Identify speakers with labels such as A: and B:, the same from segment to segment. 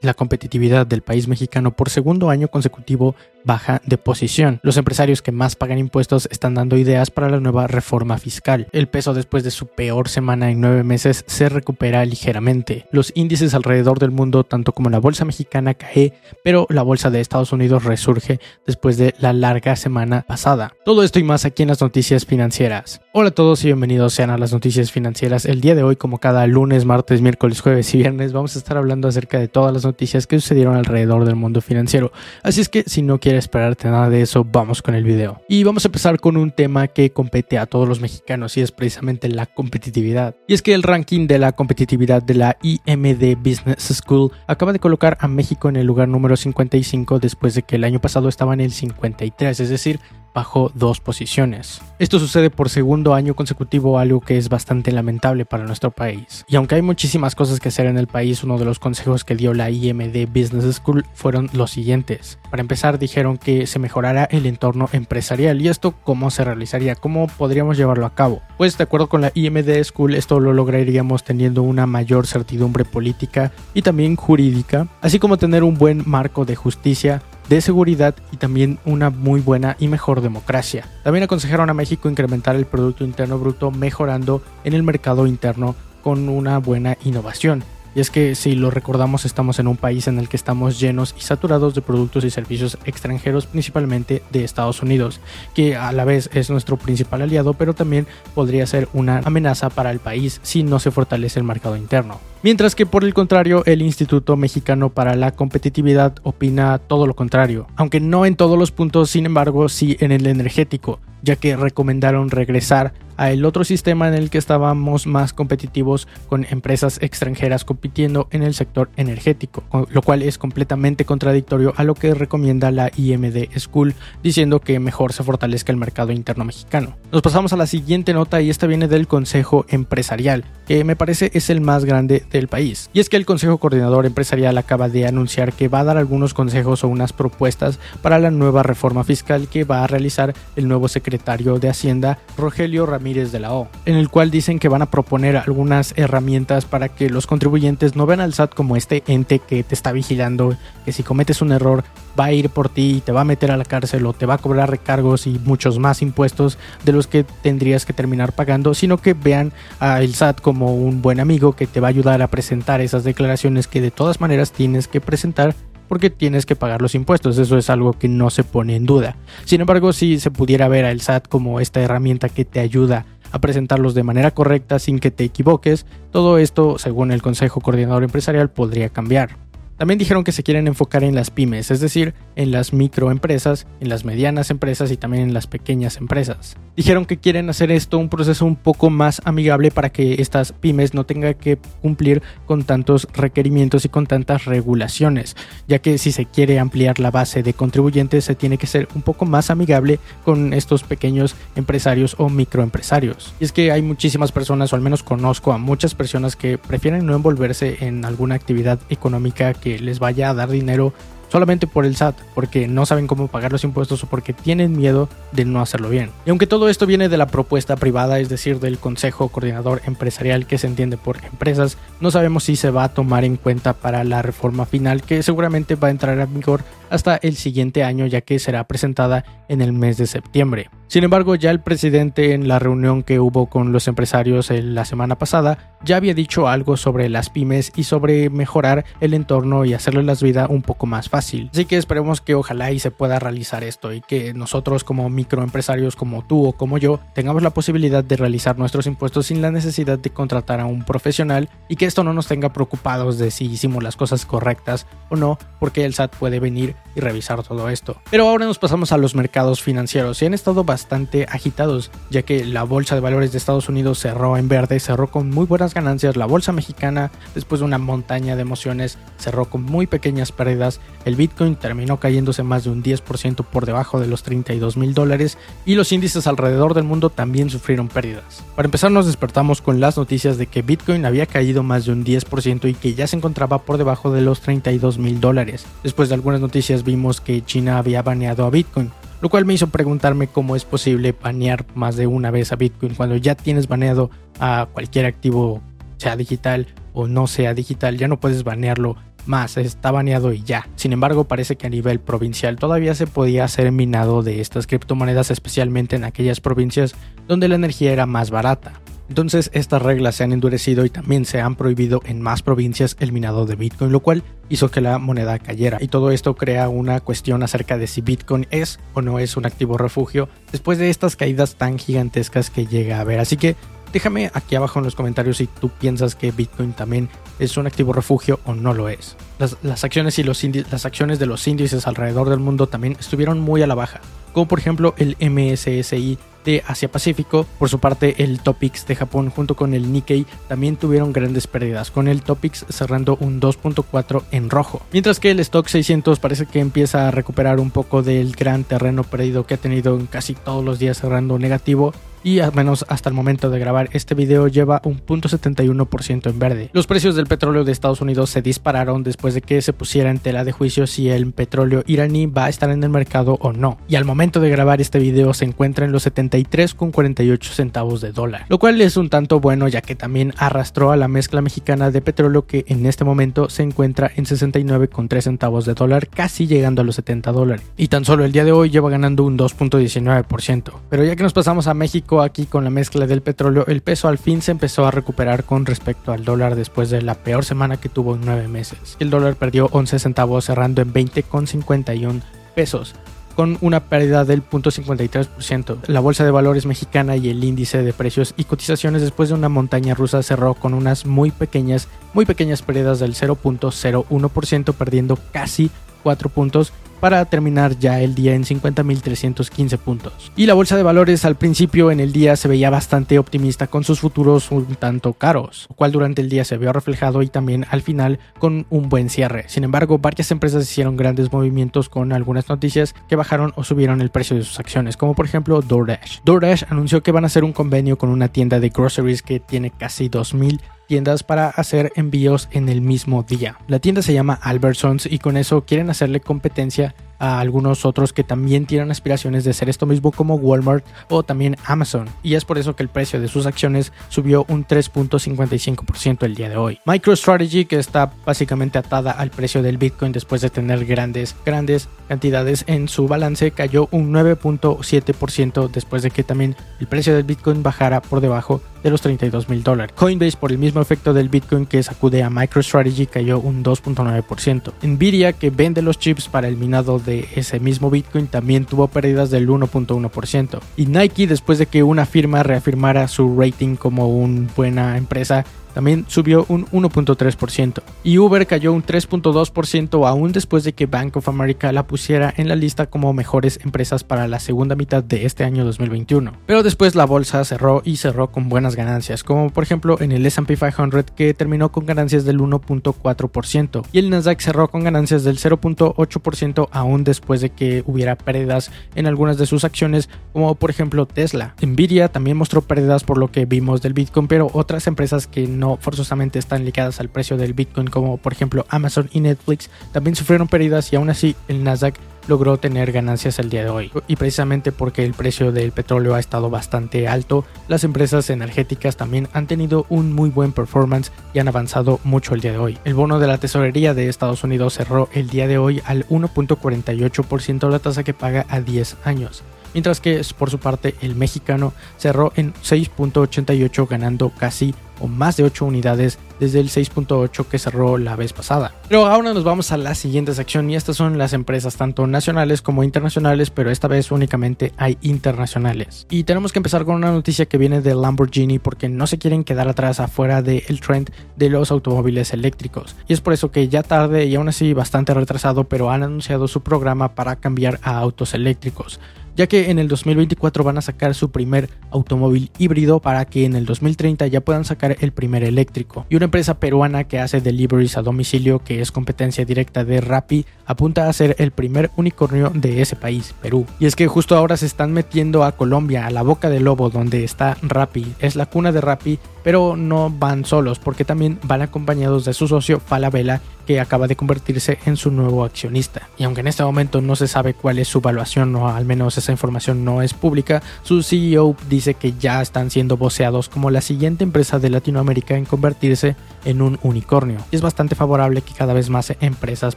A: La competitividad del país mexicano por segundo año consecutivo baja de posición. Los empresarios que más pagan impuestos están dando ideas para la nueva reforma fiscal. El peso después de su peor semana en nueve meses se recupera ligeramente. Los índices alrededor del mundo, tanto como la bolsa mexicana, cae, pero la bolsa de Estados Unidos resurge después de la larga semana pasada. Todo esto y más aquí en las noticias financieras. Hola a todos y bienvenidos sean a las noticias financieras. El día de hoy, como cada lunes, martes, miércoles, jueves y viernes, vamos a estar hablando acerca de todas las noticias que sucedieron alrededor del mundo financiero. Así es que si no quieres esperarte nada de eso, vamos con el video. Y vamos a empezar con un tema que compete a todos los mexicanos y es precisamente la competitividad. Y es que el ranking de la competitividad de la IMD Business School acaba de colocar a México en el lugar número 55 después de que el año pasado estaba en el 53, es decir, bajó dos posiciones. Esto sucede por segundo año consecutivo, algo que es bastante lamentable para nuestro país. Y aunque hay muchísimas cosas que hacer en el país, uno de los consejos que dio la IMD Business School fueron los siguientes. Para empezar, dijeron que se mejorara el entorno empresarial. ¿Y esto cómo se realizaría? ¿Cómo podríamos llevarlo a cabo? Pues de acuerdo con la IMD School, esto lo lograríamos teniendo una mayor certidumbre política y también jurídica, así como tener un buen marco de justicia de seguridad y también una muy buena y mejor democracia. También aconsejaron a México incrementar el Producto Interno Bruto mejorando en el mercado interno con una buena innovación. Y es que si lo recordamos estamos en un país en el que estamos llenos y saturados de productos y servicios extranjeros, principalmente de Estados Unidos, que a la vez es nuestro principal aliado, pero también podría ser una amenaza para el país si no se fortalece el mercado interno. Mientras que por el contrario, el Instituto Mexicano para la Competitividad opina todo lo contrario, aunque no en todos los puntos, sin embargo, sí en el energético, ya que recomendaron regresar a el otro sistema en el que estábamos más competitivos con empresas extranjeras compitiendo en el sector energético, lo cual es completamente contradictorio a lo que recomienda la IMD School, diciendo que mejor se fortalezca el mercado interno mexicano. Nos pasamos a la siguiente nota y esta viene del Consejo Empresarial, que me parece es el más grande del país. Y es que el Consejo Coordinador Empresarial acaba de anunciar que va a dar algunos consejos o unas propuestas para la nueva reforma fiscal que va a realizar el nuevo secretario de Hacienda, Rogelio Ramírez de la O, en el cual dicen que van a proponer algunas herramientas para que los contribuyentes no vean al SAT como este ente que te está vigilando, que si cometes un error va a ir por ti y te va a meter a la cárcel o te va a cobrar recargos y muchos más impuestos de los que tendrías que terminar pagando, sino que vean al SAT como un buen amigo que te va a ayudar a presentar esas declaraciones que de todas maneras tienes que presentar porque tienes que pagar los impuestos, eso es algo que no se pone en duda. Sin embargo, si se pudiera ver al SAT como esta herramienta que te ayuda a presentarlos de manera correcta sin que te equivoques, todo esto, según el Consejo Coordinador Empresarial, podría cambiar. También dijeron que se quieren enfocar en las pymes, es decir, en las microempresas, en las medianas empresas y también en las pequeñas empresas. Dijeron que quieren hacer esto un proceso un poco más amigable para que estas pymes no tengan que cumplir con tantos requerimientos y con tantas regulaciones, ya que si se quiere ampliar la base de contribuyentes se tiene que ser un poco más amigable con estos pequeños empresarios o microempresarios. Y es que hay muchísimas personas, o al menos conozco a muchas personas que prefieren no envolverse en alguna actividad económica les vaya a dar dinero solamente por el SAT, porque no saben cómo pagar los impuestos o porque tienen miedo de no hacerlo bien. Y aunque todo esto viene de la propuesta privada, es decir, del Consejo Coordinador Empresarial que se entiende por empresas, no sabemos si se va a tomar en cuenta para la reforma final que seguramente va a entrar en vigor hasta el siguiente año ya que será presentada en el mes de septiembre. Sin embargo, ya el presidente en la reunión que hubo con los empresarios la semana pasada ya había dicho algo sobre las pymes y sobre mejorar el entorno y hacerles la vida un poco más fácil. Así que esperemos que ojalá y se pueda realizar esto y que nosotros como microempresarios como tú o como yo tengamos la posibilidad de realizar nuestros impuestos sin la necesidad de contratar a un profesional y que esto no nos tenga preocupados de si hicimos las cosas correctas o no, porque el SAT puede venir y revisar todo esto. Pero ahora nos pasamos a los mercados financieros y han estado bastante agitados, ya que la bolsa de valores de Estados Unidos cerró en verde, cerró con muy buenas ganancias, la bolsa mexicana, después de una montaña de emociones, cerró con muy pequeñas pérdidas, el Bitcoin terminó cayéndose más de un 10% por debajo de los 32 mil dólares y los índices alrededor del mundo también sufrieron pérdidas. Para empezar nos despertamos con las noticias de que Bitcoin había caído más de un 10% y que ya se encontraba por debajo de los 32 mil dólares. Después de algunas noticias vimos que China había baneado a Bitcoin, lo cual me hizo preguntarme cómo es posible banear más de una vez a Bitcoin cuando ya tienes baneado a cualquier activo, sea digital o no sea digital, ya no puedes banearlo más, está baneado y ya. Sin embargo, parece que a nivel provincial todavía se podía hacer minado de estas criptomonedas, especialmente en aquellas provincias donde la energía era más barata. Entonces estas reglas se han endurecido y también se han prohibido en más provincias el minado de Bitcoin, lo cual hizo que la moneda cayera. Y todo esto crea una cuestión acerca de si Bitcoin es o no es un activo refugio después de estas caídas tan gigantescas que llega a haber. Así que déjame aquí abajo en los comentarios si tú piensas que Bitcoin también es un activo refugio o no lo es. Las, acciones y los las acciones de los índices alrededor del mundo también estuvieron muy a la baja, como por ejemplo el MSSI de Asia Pacífico. Por su parte, el Topix de Japón junto con el Nikkei también tuvieron grandes pérdidas, con el Topix cerrando un 2.4 en rojo. Mientras que el Stock 600 parece que empieza a recuperar un poco del gran terreno perdido que ha tenido en casi todos los días cerrando negativo y al menos hasta el momento de grabar este video lleva un 0.71% en verde. Los precios del petróleo de Estados Unidos se dispararon después de que se pusiera en tela de juicio si el petróleo iraní va a estar en el mercado o no. Y al momento de grabar este video se encuentra en los 73,48 centavos de dólar, lo cual es un tanto bueno ya que también arrastró a la mezcla mexicana de petróleo que en este momento se encuentra en 69,3 centavos de dólar, casi llegando a los 70 dólares. Y tan solo el día de hoy lleva ganando un 2.19%. Pero ya que nos pasamos a México, aquí con la mezcla del petróleo, el peso al fin se empezó a recuperar con respecto al dólar después de la peor semana que tuvo en nueve meses. El dólar perdió 11 centavos cerrando en 20,51 pesos con una pérdida del 0.53%. La bolsa de valores mexicana y el índice de precios y cotizaciones después de una montaña rusa cerró con unas muy pequeñas, muy pequeñas pérdidas del 0.01%, perdiendo casi 4 puntos para terminar ya el día en 50.315 puntos. Y la bolsa de valores al principio en el día se veía bastante optimista con sus futuros un tanto caros, lo cual durante el día se vio reflejado y también al final con un buen cierre. Sin embargo, varias empresas hicieron grandes movimientos con algunas noticias que bajaron o subieron el precio de sus acciones, como por ejemplo DoorDash. DoorDash anunció que van a hacer un convenio con una tienda de groceries que tiene casi 2000 tiendas para hacer envíos en el mismo día. La tienda se llama Albertsons y con eso quieren hacerle competencia a algunos otros que también tienen aspiraciones de hacer esto mismo como Walmart o también Amazon. Y es por eso que el precio de sus acciones subió un 3.55% el día de hoy. MicroStrategy, que está básicamente atada al precio del Bitcoin después de tener grandes, grandes cantidades en su balance, cayó un 9.7% después de que también el precio del Bitcoin bajara por debajo de los 32 mil dólares. Coinbase, por el mismo efecto del Bitcoin que sacude a MicroStrategy, cayó un 2.9%. Nvidia, que vende los chips para el minado ese mismo Bitcoin, también tuvo pérdidas del 1.1%. Y Nike, después de que una firma reafirmara su rating como una buena empresa, también subió un 1.3% y Uber cayó un 3.2% aún después de que Bank of America la pusiera en la lista como mejores empresas para la segunda mitad de este año 2021. Pero después la bolsa cerró y cerró con buenas ganancias, como por ejemplo en el S&P 500 que terminó con ganancias del 1.4% y el Nasdaq cerró con ganancias del 0.8% aún después de que hubiera pérdidas en algunas de sus acciones, como por ejemplo Tesla. Nvidia también mostró pérdidas por lo que vimos del Bitcoin, pero otras empresas que no forzosamente están ligadas al precio del Bitcoin, como por ejemplo Amazon y Netflix, también sufrieron pérdidas y aún así el Nasdaq logró tener ganancias el día de hoy. Y precisamente porque el precio del petróleo ha estado bastante alto, las empresas energéticas también han tenido un muy buen performance y han avanzado mucho el día de hoy. El bono de la tesorería de Estados Unidos cerró el día de hoy al 1.48% la tasa que paga a 10 años mientras que por su parte el mexicano cerró en 6.88 ganando casi o más de 8 unidades desde el 6.8 que cerró la vez pasada. Pero ahora nos vamos a la siguiente sección y estas son las empresas tanto nacionales como internacionales, pero esta vez únicamente hay internacionales. Y tenemos que empezar con una noticia que viene de Lamborghini porque no se quieren quedar atrás afuera del trend de los automóviles eléctricos. Y es por eso que ya tarde y aún así bastante retrasado, pero han anunciado su programa para cambiar a autos eléctricos ya que en el 2024 van a sacar su primer automóvil híbrido para que en el 2030 ya puedan sacar el primer eléctrico. Y una empresa peruana que hace deliveries a domicilio, que es competencia directa de Rappi, apunta a ser el primer unicornio de ese país, Perú. Y es que justo ahora se están metiendo a Colombia, a la boca del lobo, donde está Rappi, es la cuna de Rappi, pero no van solos, porque también van acompañados de su socio Falabella, que acaba de convertirse en su nuevo accionista. Y aunque en este momento no se sabe cuál es su valuación, o al menos esa información no es pública, su CEO dice que ya están siendo voceados como la siguiente empresa de Latinoamérica en convertirse en un unicornio. Y es bastante favorable que cada vez más empresas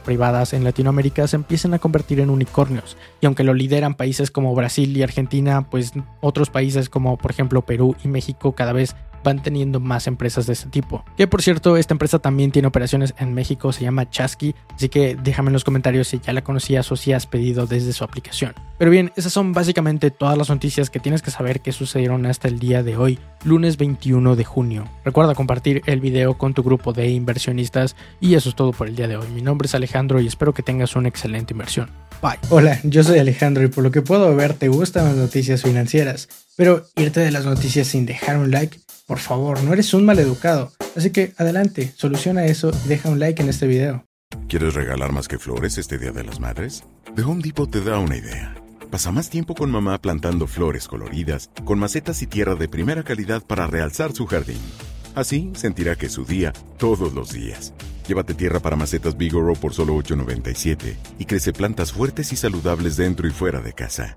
A: privadas en Latinoamérica se empiecen a convertir en unicornios. Y aunque lo lideran países como Brasil y Argentina, pues otros países como por ejemplo Perú y México cada vez van teniendo más empresas de este tipo. Que por cierto, esta empresa también tiene operaciones en México, se llama Chasky, así que déjame en los comentarios si ya la conocías o si has pedido desde su aplicación. Pero bien, esas son básicamente todas las noticias que tienes que saber que sucedieron hasta el día de hoy, lunes 21 de junio. Recuerda compartir el video con tu grupo de inversionistas y eso es todo por el día de hoy. Mi nombre es Alejandro y espero que tengas una excelente inversión. Bye. Hola, yo soy Alejandro y por lo que puedo ver te gustan las noticias financieras, pero irte de las noticias sin dejar un like por favor, no eres un maleducado. Así que adelante, soluciona eso y deja un like en este video.
B: ¿Quieres regalar más que flores este Día de las Madres? The Home Depot te da una idea. Pasa más tiempo con mamá plantando flores coloridas, con macetas y tierra de primera calidad para realzar su jardín. Así sentirá que es su día todos los días. Llévate tierra para macetas Bigoro por solo $8.97 y crece plantas fuertes y saludables dentro y fuera de casa.